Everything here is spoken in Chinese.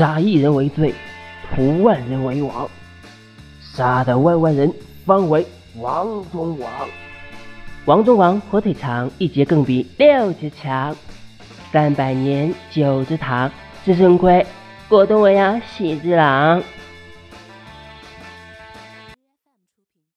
杀一人为罪，屠万人为王。杀得万万人，方为王中王。王中王火腿肠，一节更比六节强。三百年九只堂，子孙亏，果冻为呀喜之郎。